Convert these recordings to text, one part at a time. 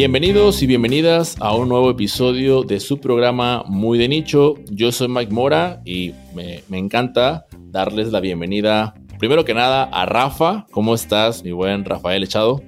Bienvenidos y bienvenidas a un nuevo episodio de su programa Muy de Nicho. Yo soy Mike Mora y me, encanta darles la bienvenida, primero que nada, a Rafa. ¿Cómo estás, mi buen Rafael Echado?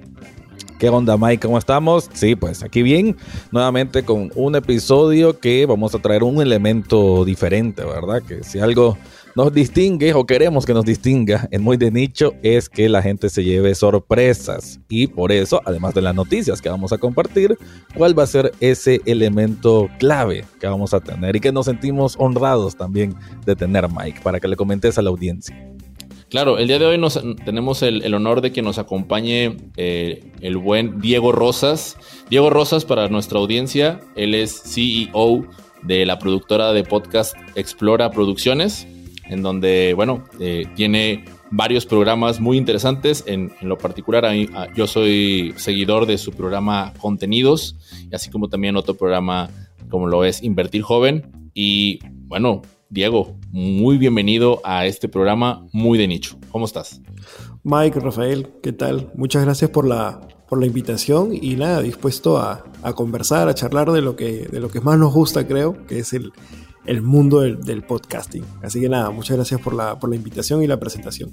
¿Qué onda, Mike? ¿Cómo estamos? Sí, pues aquí bien, nuevamente con un episodio que vamos a traer un elemento diferente, ¿verdad? Que si algo nos distingue o queremos que nos distinga en muy de nicho es que la gente se lleve sorpresas. Y por eso, además de las noticias que vamos a compartir, ¿cuál va a ser ese elemento clave que vamos a tener y que nos sentimos honrados también de tener, Mike, para que le comentes a la audiencia? Claro, el día de hoy nos, tenemos el, honor de que nos acompañe eh, el buen Diego Rosas. Diego Rosas, para nuestra audiencia, él es CEO de la productora de podcast Explora Producciones en donde, bueno, eh, tiene varios programas muy interesantes. En, lo particular, yo soy seguidor de su programa Contenidos, así como también otro programa como lo es Invertir Joven. Y bueno, Diego, muy bienvenido a este programa muy de nicho. ¿Cómo estás? Mike, Rafael, ¿qué tal? Muchas gracias por la, por la invitación y nada, dispuesto a, a conversar, a charlar de lo, que, de lo que más nos gusta, creo, que es el, el mundo del, podcasting. Así que nada, muchas gracias por la, por la invitación y la presentación.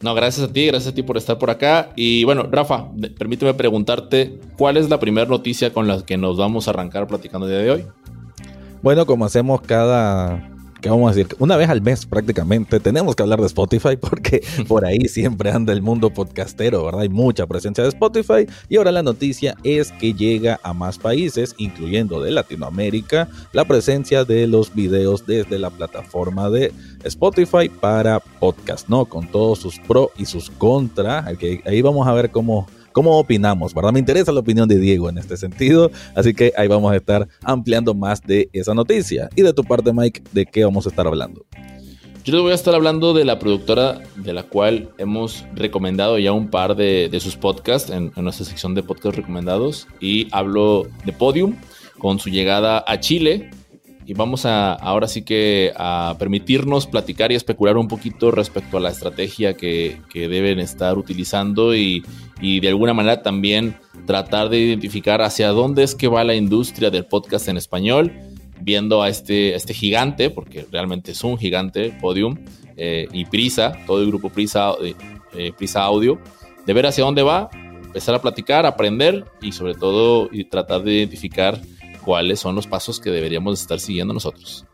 No, gracias a ti, gracias a ti por estar por acá. Y bueno, Rafa, permíteme preguntarte, ¿cuál es la primera noticia con la que nos vamos a arrancar platicando el día de hoy? Bueno, como hacemos cada que vamos a decir, una vez al mes prácticamente tenemos que hablar de Spotify porque por ahí siempre anda el mundo podcastero, ¿verdad? Hay mucha presencia de Spotify y ahora la noticia es que llega a más países, incluyendo de Latinoamérica, la presencia de los videos desde la plataforma de Spotify para podcast, ¿no? Con todos sus pros y sus contras. Ahí vamos a ver cómo cómo opinamos, ¿verdad? Me interesa la opinión de Diego en este sentido, así que ahí vamos a estar ampliando más de esa noticia. Y de tu parte, Mike, ¿de qué vamos a estar hablando? Yo les voy a estar hablando de la productora de la cual hemos recomendado ya un par de, sus podcasts en, nuestra sección de podcasts recomendados. Y hablo de Podium con su llegada a Chile y vamos a ahora sí que a permitirnos platicar y especular un poquito respecto a la estrategia que, deben estar utilizando y, de alguna manera también tratar de identificar hacia dónde es que va la industria del podcast en español, viendo a este, este gigante, porque realmente es un gigante, Podium, eh, y Prisa, todo el grupo Prisa, eh, eh, Prisa Audio, de ver hacia dónde va, empezar a platicar, aprender y sobre todo y tratar de identificar cuáles son los pasos que deberíamos estar siguiendo nosotros.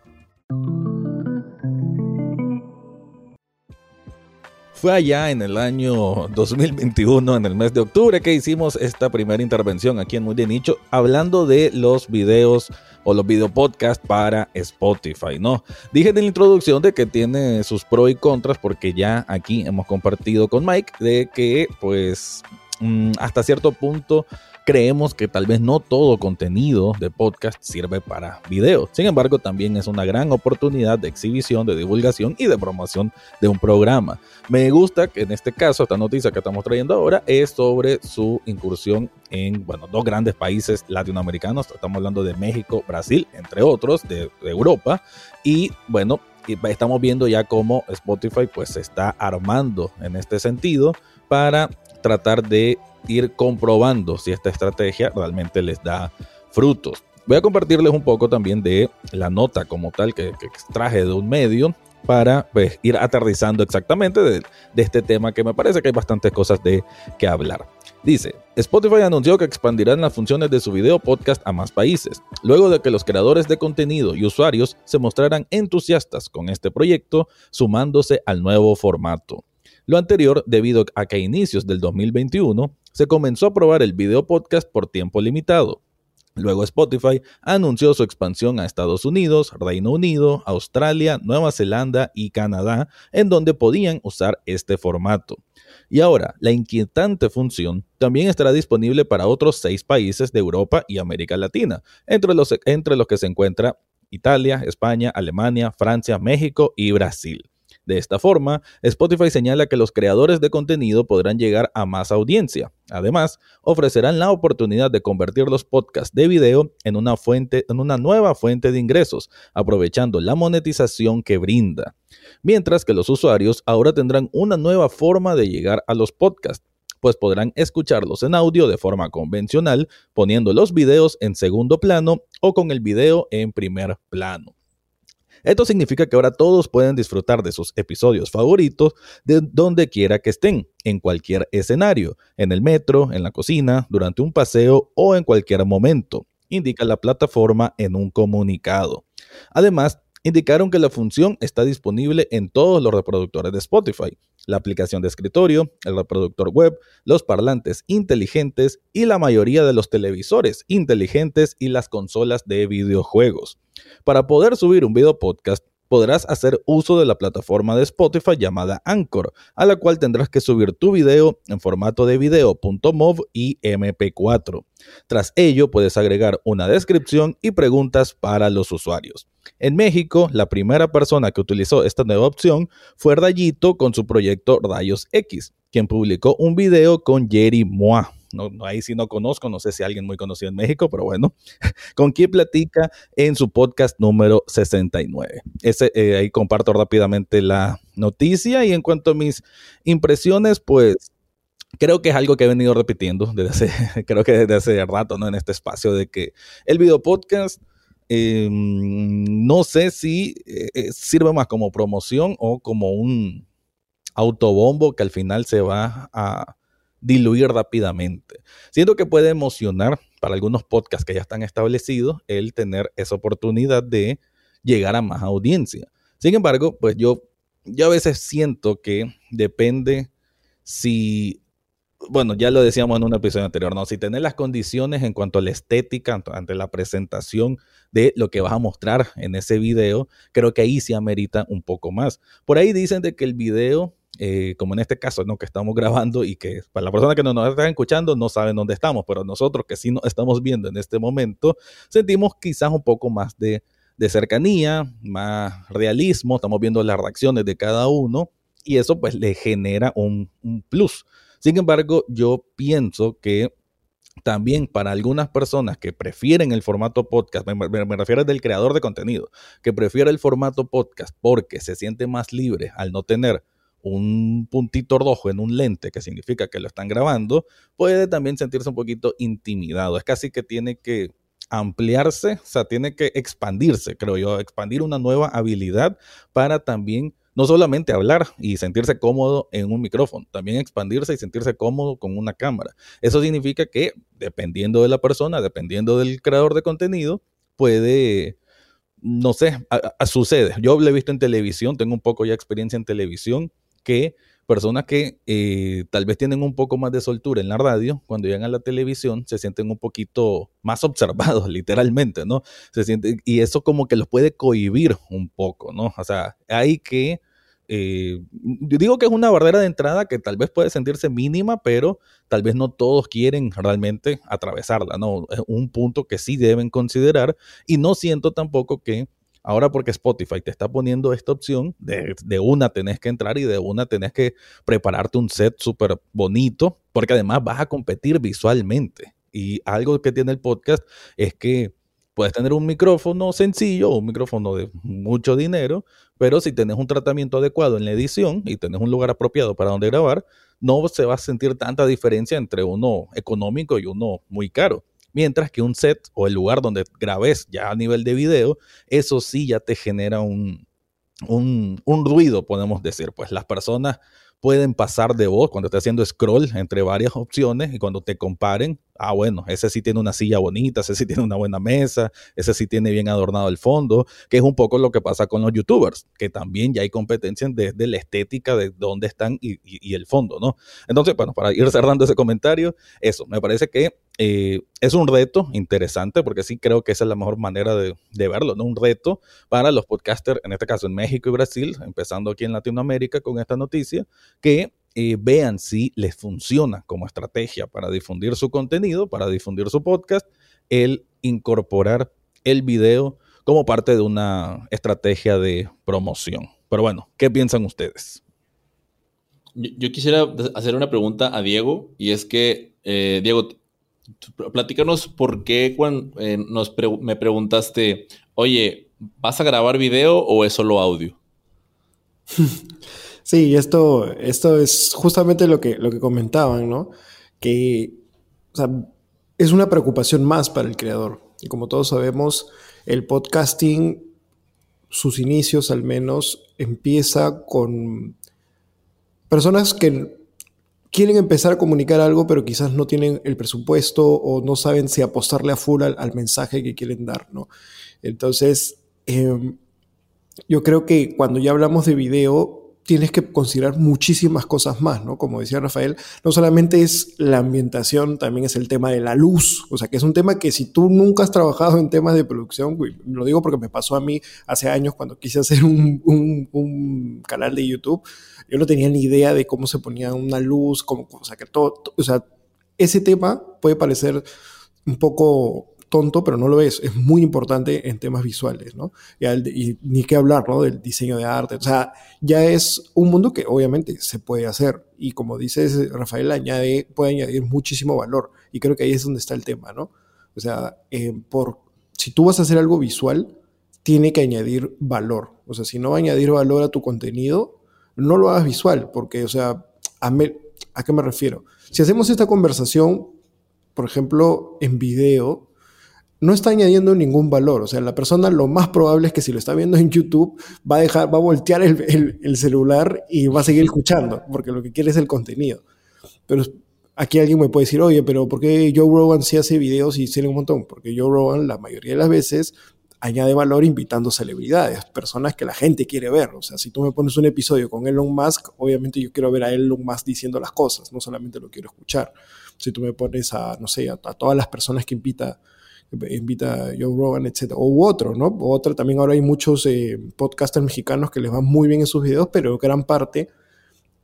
Fue allá en el año 2021, en el mes de octubre, que hicimos esta primera intervención aquí en Muy de Nicho, hablando de los videos o los videopodcasts para Spotify, ¿no? Dije en la introducción de que tiene sus pros y contras, porque ya aquí hemos compartido con Mike de que, pues, mm, hasta cierto punto creemos que tal vez no todo contenido de podcast sirve para video. Sin embargo, también es una gran oportunidad de exhibición, de divulgación y de promoción de un programa. Me gusta que en este caso, esta noticia que estamos trayendo ahora es sobre su incursión en, bueno, dos grandes países latinoamericanos. Estamos hablando de México, Brasil, entre otros, de, Europa. Y bueno, estamos viendo ya cómo Spotify pues se está armando en este sentido para tratar de ir comprobando si esta estrategia realmente les da frutos. Voy a compartirles un poco también de la nota como tal que, extraje de un medio para pues, ir aterrizando exactamente de, de, este tema que me parece que hay bastantes cosas de que hablar. Dice, Spotify anunció que expandirán las funciones de su video podcast a más países, luego de que los creadores de contenido y usuarios se mostraran entusiastas con este proyecto, sumándose al nuevo formato. Lo anterior debido a que a inicios del 2021 se comenzó a probar el video podcast por tiempo limitado. Luego Spotify anunció su expansión a Estados Unidos, Reino Unido, Australia, Nueva Zelanda y Canadá, en donde podían usar este formato. Y ahora, la inquietante función también estará disponible para otros seis países de Europa y América Latina, entre los, que se encuentra Italia, España, Alemania, Francia, México y Brasil. De esta forma, Spotify señala que los creadores de contenido podrán llegar a más audiencia. Además, ofrecerán la oportunidad de convertir los podcasts de video en una, fuente, en una nueva fuente de ingresos, aprovechando la monetización que brinda. Mientras que los usuarios ahora tendrán una nueva forma de llegar a los podcasts pues podrán escucharlos en audio de forma convencional, poniendo los videos en segundo plano o con el video en primer plano. Esto significa que ahora todos pueden disfrutar de sus episodios favoritos de donde quiera que estén, en cualquier escenario, en el metro, en la cocina, durante un paseo o en cualquier momento, indica la plataforma en un comunicado. Además, indicaron que la función está disponible en todos los reproductores de Spotify, la aplicación de escritorio, el reproductor web, los parlantes inteligentes y la mayoría de los televisores inteligentes y las consolas de videojuegos. Para poder subir un video podcast, podrás hacer uso de la plataforma de Spotify llamada Anchor, a la cual tendrás que subir tu video en formato de video.mov y MP4. Tras ello, puedes agregar una descripción y preguntas para los usuarios. En México, la primera persona que utilizó esta nueva opción fue Rayito con su proyecto Rayos X, quien publicó un video con Jerry Moa. No, ahí sí no conozco, no sé si alguien muy conocido en México, pero bueno, con quien platica en su podcast número 69. Ese, eh, ahí comparto rápidamente la noticia y en cuanto a mis impresiones, pues creo que es algo que he venido repitiendo desde hace, creo que desde hace rato, ¿no? En este espacio de que el video podcast Em, no sé si eh, eh, sirve más como promoción o como un autobombo que al final se va a diluir rápidamente. Siento que puede emocionar para algunos podcasts que ya están establecidos el tener esa oportunidad de llegar a más audiencia. Sin embargo, pues yo, yo a veces siento que depende si bueno, ya lo decíamos en un episodio anterior, ¿no? Si tenés las condiciones en cuanto a la estética, ante la presentación de lo que vas a mostrar en ese video, creo que ahí sí amerita un poco más. Por ahí dicen de que el video, eh, como en este caso, ¿no? Que estamos grabando y que para la persona que no nos está escuchando no saben dónde estamos, pero nosotros que sí nos estamos viendo en este momento, sentimos quizás un poco más de, cercanía, más realismo, estamos viendo las reacciones de cada uno y eso pues le genera un, plus. Sin embargo, yo pienso que también para algunas personas que prefieren el formato podcast, me, refiero del creador de contenido, que prefiere el formato podcast porque se siente más libre al no tener un puntito rojo en un lente, que significa que lo están grabando, puede también sentirse un poquito intimidado. Es casi que tiene que ampliarse, o sea, tiene que expandirse, creo yo, expandir una nueva habilidad para también no solamente hablar y sentirse cómodo en un micrófono, también expandirse y sentirse cómodo con una cámara. Eso significa que dependiendo de la persona, dependiendo del creador de contenido, puede, no sé, sucede. Yo lo he visto en televisión, tengo un poco ya experiencia en televisión, que personas que eh, tal vez tienen un poco más de soltura en la radio, cuando llegan a la televisión se sienten un poquito más observados, literalmente, ¿no? Se sienten, y eso como que los puede cohibir un poco, ¿no? O sea, hay que... Eh, yo digo que es una barrera de entrada que tal vez puede sentirse mínima, pero tal vez no todos quieren realmente atravesarla, ¿no? Es un punto que sí deben considerar y no siento tampoco que Ahora porque Spotify te está poniendo esta opción, de, una tenés que entrar y de una tenés que prepararte un set súper bonito, porque además vas a competir visualmente. Y algo que tiene el podcast es que puedes tener un micrófono sencillo un micrófono de mucho dinero, pero si tenés un tratamiento adecuado en la edición y tenés un lugar apropiado para donde grabar, no se va a sentir tanta diferencia entre uno económico y uno muy caro. Mientras que un set o el lugar donde grabes ya a nivel de video, eso sí ya te genera un, un, un ruido, podemos decir. Pues las personas pueden pasar de voz cuando estés haciendo scroll entre varias opciones y cuando te comparen, ah, bueno, ese sí tiene una silla bonita, ese sí tiene una buena mesa, ese sí tiene bien adornado el fondo, que es un poco lo que pasa con los youtubers, que también ya hay competencia desde la estética de dónde están y, el fondo, ¿no? Entonces, bueno, para ir cerrando ese comentario, eso, me parece que eh, es un reto interesante porque sí creo que esa es la mejor manera de, verlo, ¿no? Un reto para los podcasters, en este caso en México y Brasil, empezando aquí en Latinoamérica con esta noticia, que eh, vean si les funciona como estrategia para difundir su contenido, para difundir su podcast, el incorporar el video como parte de una estrategia de promoción. Pero bueno, ¿qué piensan ustedes? Yo, quisiera hacer una pregunta a Diego y es que, eh, Diego, Platícanos por qué cuando eh, nos me preguntaste, oye, ¿vas a grabar video o es solo audio? Sí, esto, esto es justamente lo que, lo que comentaban, ¿no? Que es una preocupación más para el creador. Y como todos sabemos, el podcasting, sus inicios al menos, empieza con personas que quieren empezar a comunicar algo, pero quizás no tienen el presupuesto o no saben si apostarle a full al, mensaje que quieren dar, ¿no? Entonces, em, yo creo que cuando ya hablamos de video, tienes que considerar muchísimas cosas más, ¿no? Como decía Rafael, no solamente es la ambientación, también es el tema de la luz, o sea, que es un tema que si tú nunca has trabajado en temas de producción, lo digo porque me pasó a mí hace años cuando quise hacer un, un, canal de YouTube, yo no tenía ni idea de cómo se ponía una luz, cómo, o sea, que todo, o sea, ese tema puede parecer un poco tonto, pero no lo es. Es muy importante en temas visuales, ¿no? Y, ni qué hablar, ¿no? Del diseño de arte. O sea, ya es un mundo que obviamente se puede hacer. Y como dices, Rafael, añade, puede añadir muchísimo valor. Y creo que ahí es donde está el tema, ¿no? O sea, eh, por, si tú vas a hacer algo visual, tiene que añadir valor. O sea, si no va a añadir valor a tu contenido, no lo hagas visual, porque, o sea, a, ¿a qué me refiero? Si hacemos esta conversación, por ejemplo, en video, no está añadiendo ningún valor. O sea, la persona lo más probable es que si lo está viendo en YouTube va a dejar, va a voltear el, celular y va a seguir escuchando, porque lo que quiere es el contenido. Pero aquí alguien me puede decir, oye, pero ¿por qué Joe Rogan sí hace videos y sale un montón? Porque Joe Rogan la mayoría de las veces añade valor invitando celebridades, personas que la gente quiere ver. O sea, si tú me pones un episodio con Elon Musk, obviamente yo quiero ver a Elon Musk diciendo las cosas, no solamente lo quiero escuchar. Si tú me pones a, no sé, a todas las personas que invita invita a Joe Rogan, etc. O otro, ¿no? Otra, también ahora hay muchos eh, podcasters mexicanos que les van muy bien en sus videos, pero gran parte,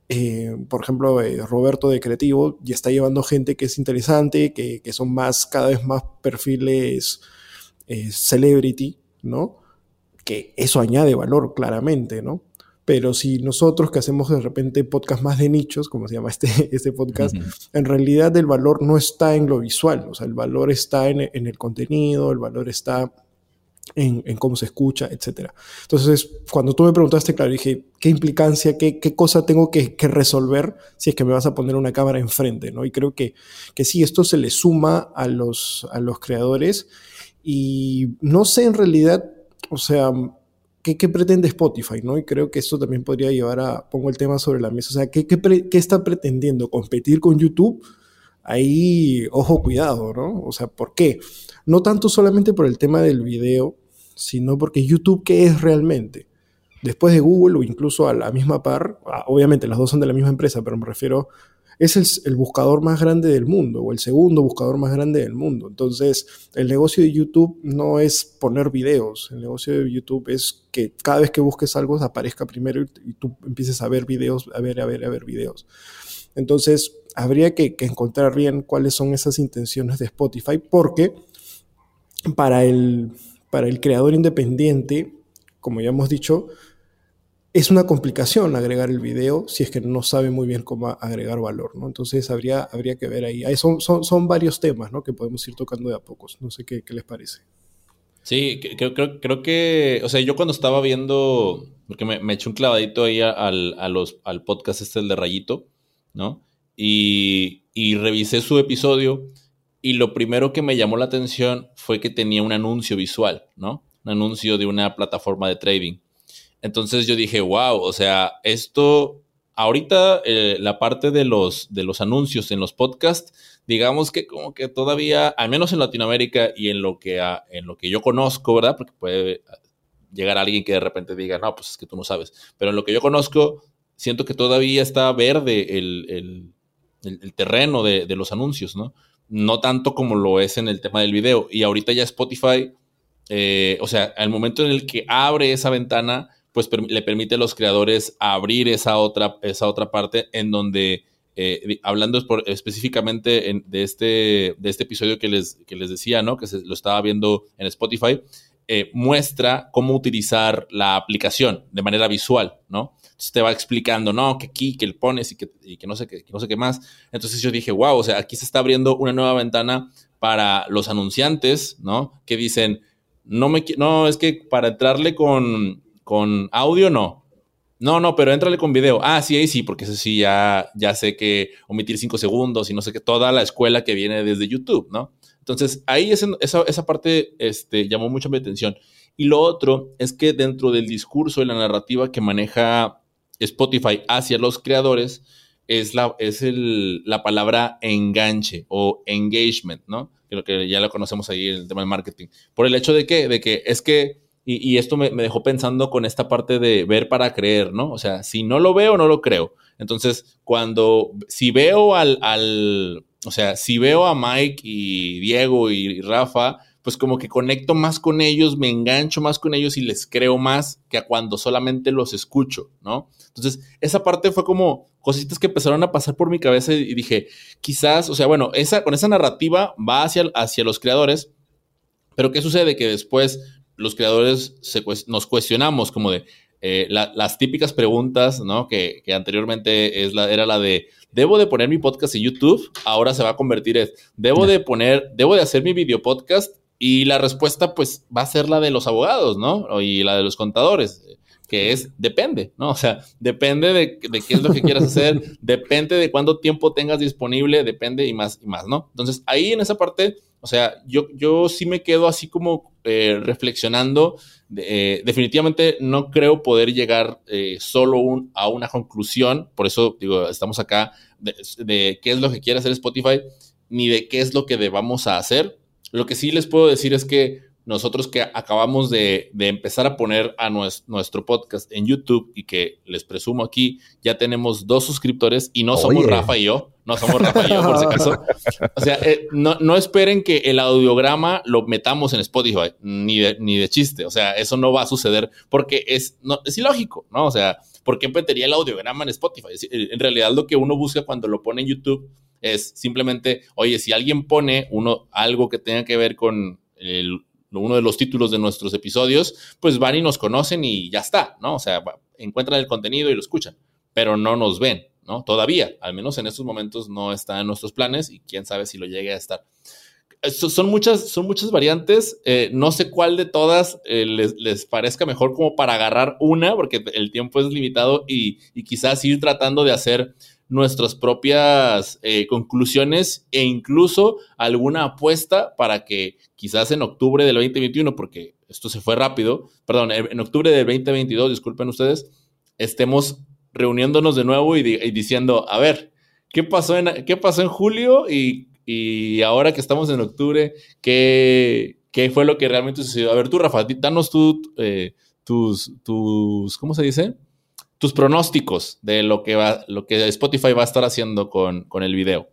eh, por ejemplo, eh, Roberto de Creativo, ya está llevando gente que es interesante, que, que son más, cada vez más perfiles celebrity, ¿no? Que eso añade valor claramente, ¿no? Pero si nosotros que hacemos de repente podcast más de nichos, como se llama este, este podcast, en realidad el valor no está en lo visual, o sea, el valor está en, en el contenido, el valor está en, en, cómo se escucha, etc. Entonces, cuando tú me preguntaste, claro, dije, ¿qué implicancia, qué, qué cosa tengo que, que, resolver si es que me vas a poner una cámara enfrente? ¿no? Y creo que, que sí, esto se le suma a los, a los creadores y no sé en realidad, o sea, ¿qué, pretende Spotify? ¿no? Y creo que esto también podría llevar a, pongo el tema sobre la mesa, o sea, ¿qué, qué, está pretendiendo? ¿Competir con YouTube? Ahí, ojo, cuidado, ¿no? O sea, ¿por qué? No tanto solamente por el tema del video, sino porque YouTube, ¿qué es realmente? Después de Google o incluso a la misma par, obviamente las dos son de la misma empresa, pero me refiero es el, buscador más grande del mundo o el segundo buscador más grande del mundo. Entonces, el negocio de YouTube no es poner videos, el negocio de YouTube es que cada vez que busques algo aparezca primero y, tú empieces a ver videos, a ver, a ver, a ver videos. Entonces, habría que, encontrar bien cuáles son esas intenciones de Spotify porque para el, para el creador independiente, como ya hemos dicho, es una complicación agregar el video si es que no sabe muy bien cómo agregar valor, ¿no? Entonces habría, habría que ver ahí. son, son, son, varios temas, ¿no? Que podemos ir tocando de a pocos. No sé qué, les parece. Sí, creo, creo, creo, que, o sea, yo cuando estaba viendo, porque me, eché un clavadito ahí al, al podcast este, el de Rayito, ¿no? Y, y revisé su episodio y lo primero que me llamó la atención fue que tenía un anuncio visual, ¿no? Un anuncio de una plataforma de trading. Entonces yo dije, wow, o sea, esto, ahorita eh, la parte de los, de los anuncios en los podcasts, digamos que como que todavía, al menos en Latinoamérica y en lo que, en lo que yo conozco, ¿verdad? Porque puede llegar alguien que de repente diga, no, pues es que tú no sabes, pero en lo que yo conozco, siento que todavía está verde el, terreno de, de, los anuncios, ¿no? No tanto como lo es en el tema del video. Y ahorita ya Spotify, eh, o sea, al momento en el que abre esa ventana, pues le permite a los creadores abrir esa otra, esa otra parte en donde, eh, hablando específicamente de, este, de este episodio que les, que les decía, ¿no? Que se, lo estaba viendo en Spotify, eh, muestra cómo utilizar la aplicación de manera visual, ¿no? Entonces te va explicando, no, que aquí, que el pones y que, que no sé qué, no sé qué más. Entonces yo dije, wow, o sea, aquí se está abriendo una nueva ventana para los anunciantes, ¿no? Que dicen, no me, no, es que para entrarle con, con audio no. No, no, pero entrale con video. Ah, sí, ahí sí, porque eso sí, ya, ya sé que omitir cinco segundos y no sé qué, toda la escuela que viene desde YouTube, ¿no? Entonces, ahí esa, esa parte este, llamó mucho mi atención. Y lo otro es que dentro del discurso y la narrativa que maneja Spotify hacia los creadores es la, es el, la palabra enganche o engagement, ¿no? Creo que ya lo conocemos ahí en el tema del marketing. Por el hecho de que, de que es que y, esto me, dejó pensando con esta parte de ver para creer, ¿no? O sea, si no lo veo, no lo creo. Entonces, cuando, si veo al, al o sea, si veo a Mike y Diego y Rafa, pues como que conecto más con ellos, me engancho más con ellos y les creo más que a cuando solamente los escucho, ¿no? Entonces, esa parte fue como cositas que empezaron a pasar por mi cabeza y dije, quizás, o sea, bueno, esa, con esa narrativa va hacia, hacia los creadores, pero ¿qué sucede? Que después los creadores nos cuestionamos como de eh, las típicas preguntas, ¿no? Que, anteriormente es la, era la de, ¿debo de poner mi podcast en YouTube? Ahora se va a convertir en, ¿debo de poner, debo de hacer mi video podcast? Y la respuesta pues va a ser la de los abogados, ¿no? Y la de los contadores que es depende, ¿no? O sea, depende de, de, qué es lo que quieras hacer, depende de cuánto tiempo tengas disponible, depende y más y más, ¿no? Entonces, ahí en esa parte o sea, yo, yo sí me quedo así como eh, reflexionando. Eh, definitivamente no creo poder llegar eh, solo a una conclusión. Por eso digo, estamos acá de, qué es lo que quiere hacer Spotify, ni de qué es lo que debamos hacer. Lo que sí les puedo decir es que nosotros que acabamos de, empezar a poner a nuestro, podcast en YouTube y que les presumo aquí, ya tenemos dos suscriptores y no somos Rafa y yo, no somos Rafa y yo por si acaso. O sea, eh, no, esperen que el audiograma lo metamos en Spotify, ni de, ni de chiste. O sea, eso no va a suceder porque es, no, es ilógico, ¿no? O sea, ¿por qué metería el audiograma en Spotify? En realidad lo que uno busca cuando lo pone en YouTube es simplemente, oye, si alguien pone uno algo que tenga que ver con el uno de los títulos de nuestros episodios, pues van y nos conocen y ya está, ¿no? O sea, encuentran el contenido y lo escuchan, pero no nos ven, ¿no? Todavía, al menos en estos momentos no está en nuestros planes y quién sabe si lo llegue a estar. Son muchas, son muchas variantes. Eh, no sé cuál de todas eh, les, parezca mejor como para agarrar una, porque el tiempo es limitado y, y quizás ir tratando de hacer nuestras propias eh, conclusiones e incluso alguna apuesta para que quizás en octubre del 2021, porque esto se fue rápido, perdón, en octubre del 2022, disculpen ustedes, estemos reuniéndonos de nuevo y, diciendo, a ver, ¿qué pasó en, qué pasó en julio y, ahora que estamos en octubre, ¿qué, ¿qué, fue lo que realmente sucedió? A ver, tú, Rafa, danos tú, eh, tus, tus, ¿cómo se dice? Tus pronósticos de lo que va, lo que Spotify va a estar haciendo con, el video.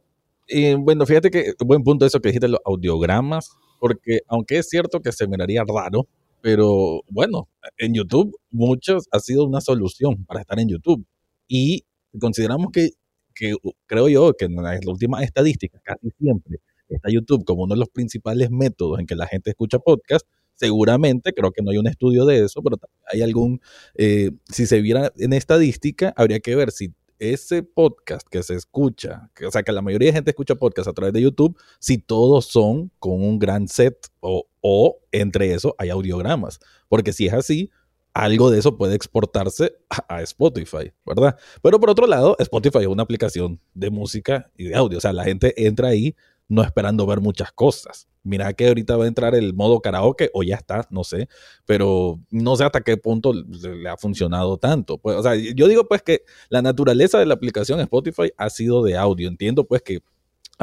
Y bueno, fíjate que buen punto eso que dijiste, los audiogramas, porque aunque es cierto que se miraría raro, pero bueno, en YouTube muchos ha sido una solución para estar en YouTube. Y consideramos que, que creo yo que en las últimas estadísticas, casi siempre está YouTube como uno de los principales métodos en que la gente escucha podcast, seguramente, creo que no hay un estudio de eso, pero hay algún, eh, si se viera en estadística, habría que ver si ese podcast que se escucha, que, o sea, que la mayoría de gente escucha podcast a través de YouTube, si todos son con un gran set o, o entre eso hay audiogramas. Porque si es así, algo de eso puede exportarse a, Spotify, ¿verdad? Pero por otro lado, Spotify es una aplicación de música y de audio. O sea, la gente entra ahí no esperando ver muchas cosas. Mira que ahorita va a entrar el modo karaoke o ya está, no sé, pero no sé hasta qué punto le ha funcionado tanto. Pues, o sea, yo digo pues que la naturaleza de la aplicación Spotify ha sido de audio. Entiendo pues que,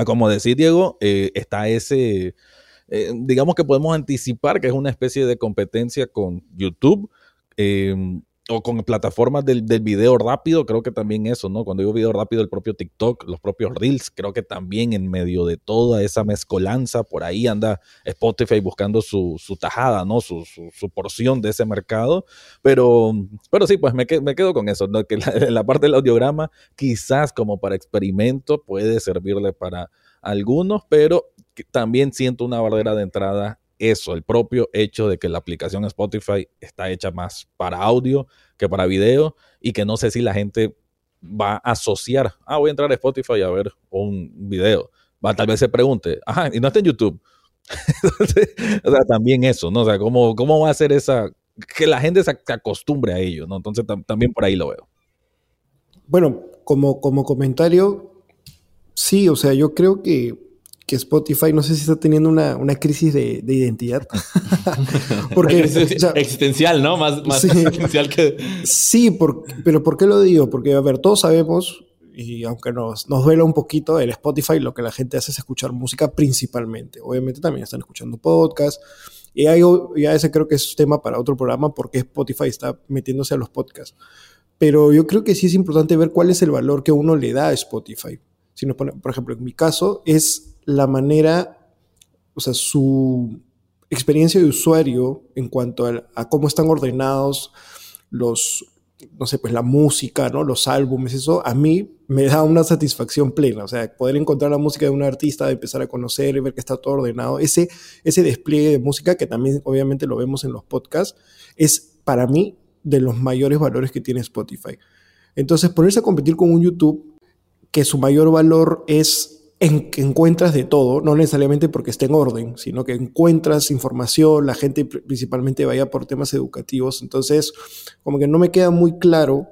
como decía Diego, eh, está ese, eh, digamos que podemos anticipar que es una especie de competencia con YouTube. Eh, o con plataformas del, del, video rápido, creo que también eso, ¿no? Cuando digo video rápido, el propio TikTok, los propios Reels, creo que también en medio de toda esa mezcolanza, por ahí anda Spotify buscando su, su tajada, ¿no? Su, su, porción de ese mercado. Pero, pero sí, pues me, me quedo con eso, ¿no? Que la, la parte del audiograma, quizás como para experimento, puede servirle para algunos, pero también siento una barrera de entrada eso, el propio hecho de que la aplicación Spotify está hecha más para audio que para video y que no sé si la gente va a asociar, ah, voy a entrar a Spotify a ver un video. Va, tal vez se pregunte, ajá, y no está en YouTube. o sea, también eso, ¿no? O sea, ¿cómo, cómo va a ser esa que la gente se acostumbre a ello, ¿no? Entonces también por ahí lo veo. Bueno, como, como comentario, sí, o sea, yo creo que, Spotify, no sé si está teniendo una, crisis de, identidad. Porque, existencial, ¿no? Más, más existencial que... Sí, pero ¿por qué lo digo? Porque, a ver, todos sabemos, y aunque nos, nos duela un poquito, el Spotify lo que la gente hace es escuchar música principalmente. Obviamente también están escuchando podcasts. Y ya ese creo que es tema para otro programa porque Spotify está metiéndose a los podcasts. Pero yo creo que sí es importante ver cuál es el valor que uno le da a Spotify. Si nos pone, por ejemplo, en mi caso, es la manera, o sea, su experiencia de usuario en cuanto a, cómo están ordenados los, no sé, pues la música, ¿no? Los álbumes, eso a mí me da una satisfacción plena. O sea, poder encontrar la música de un artista, empezar a conocer y ver que está todo ordenado, ese, ese despliegue de música que también obviamente lo vemos en los podcasts, es para mí de los mayores valores que tiene Spotify. Entonces, ponerse a competir con un YouTube que su mayor valor es en encuentras de todo, no necesariamente porque esté en orden, sino que encuentras información, la gente principalmente vaya por temas educativos. Entonces, como que no me queda muy claro,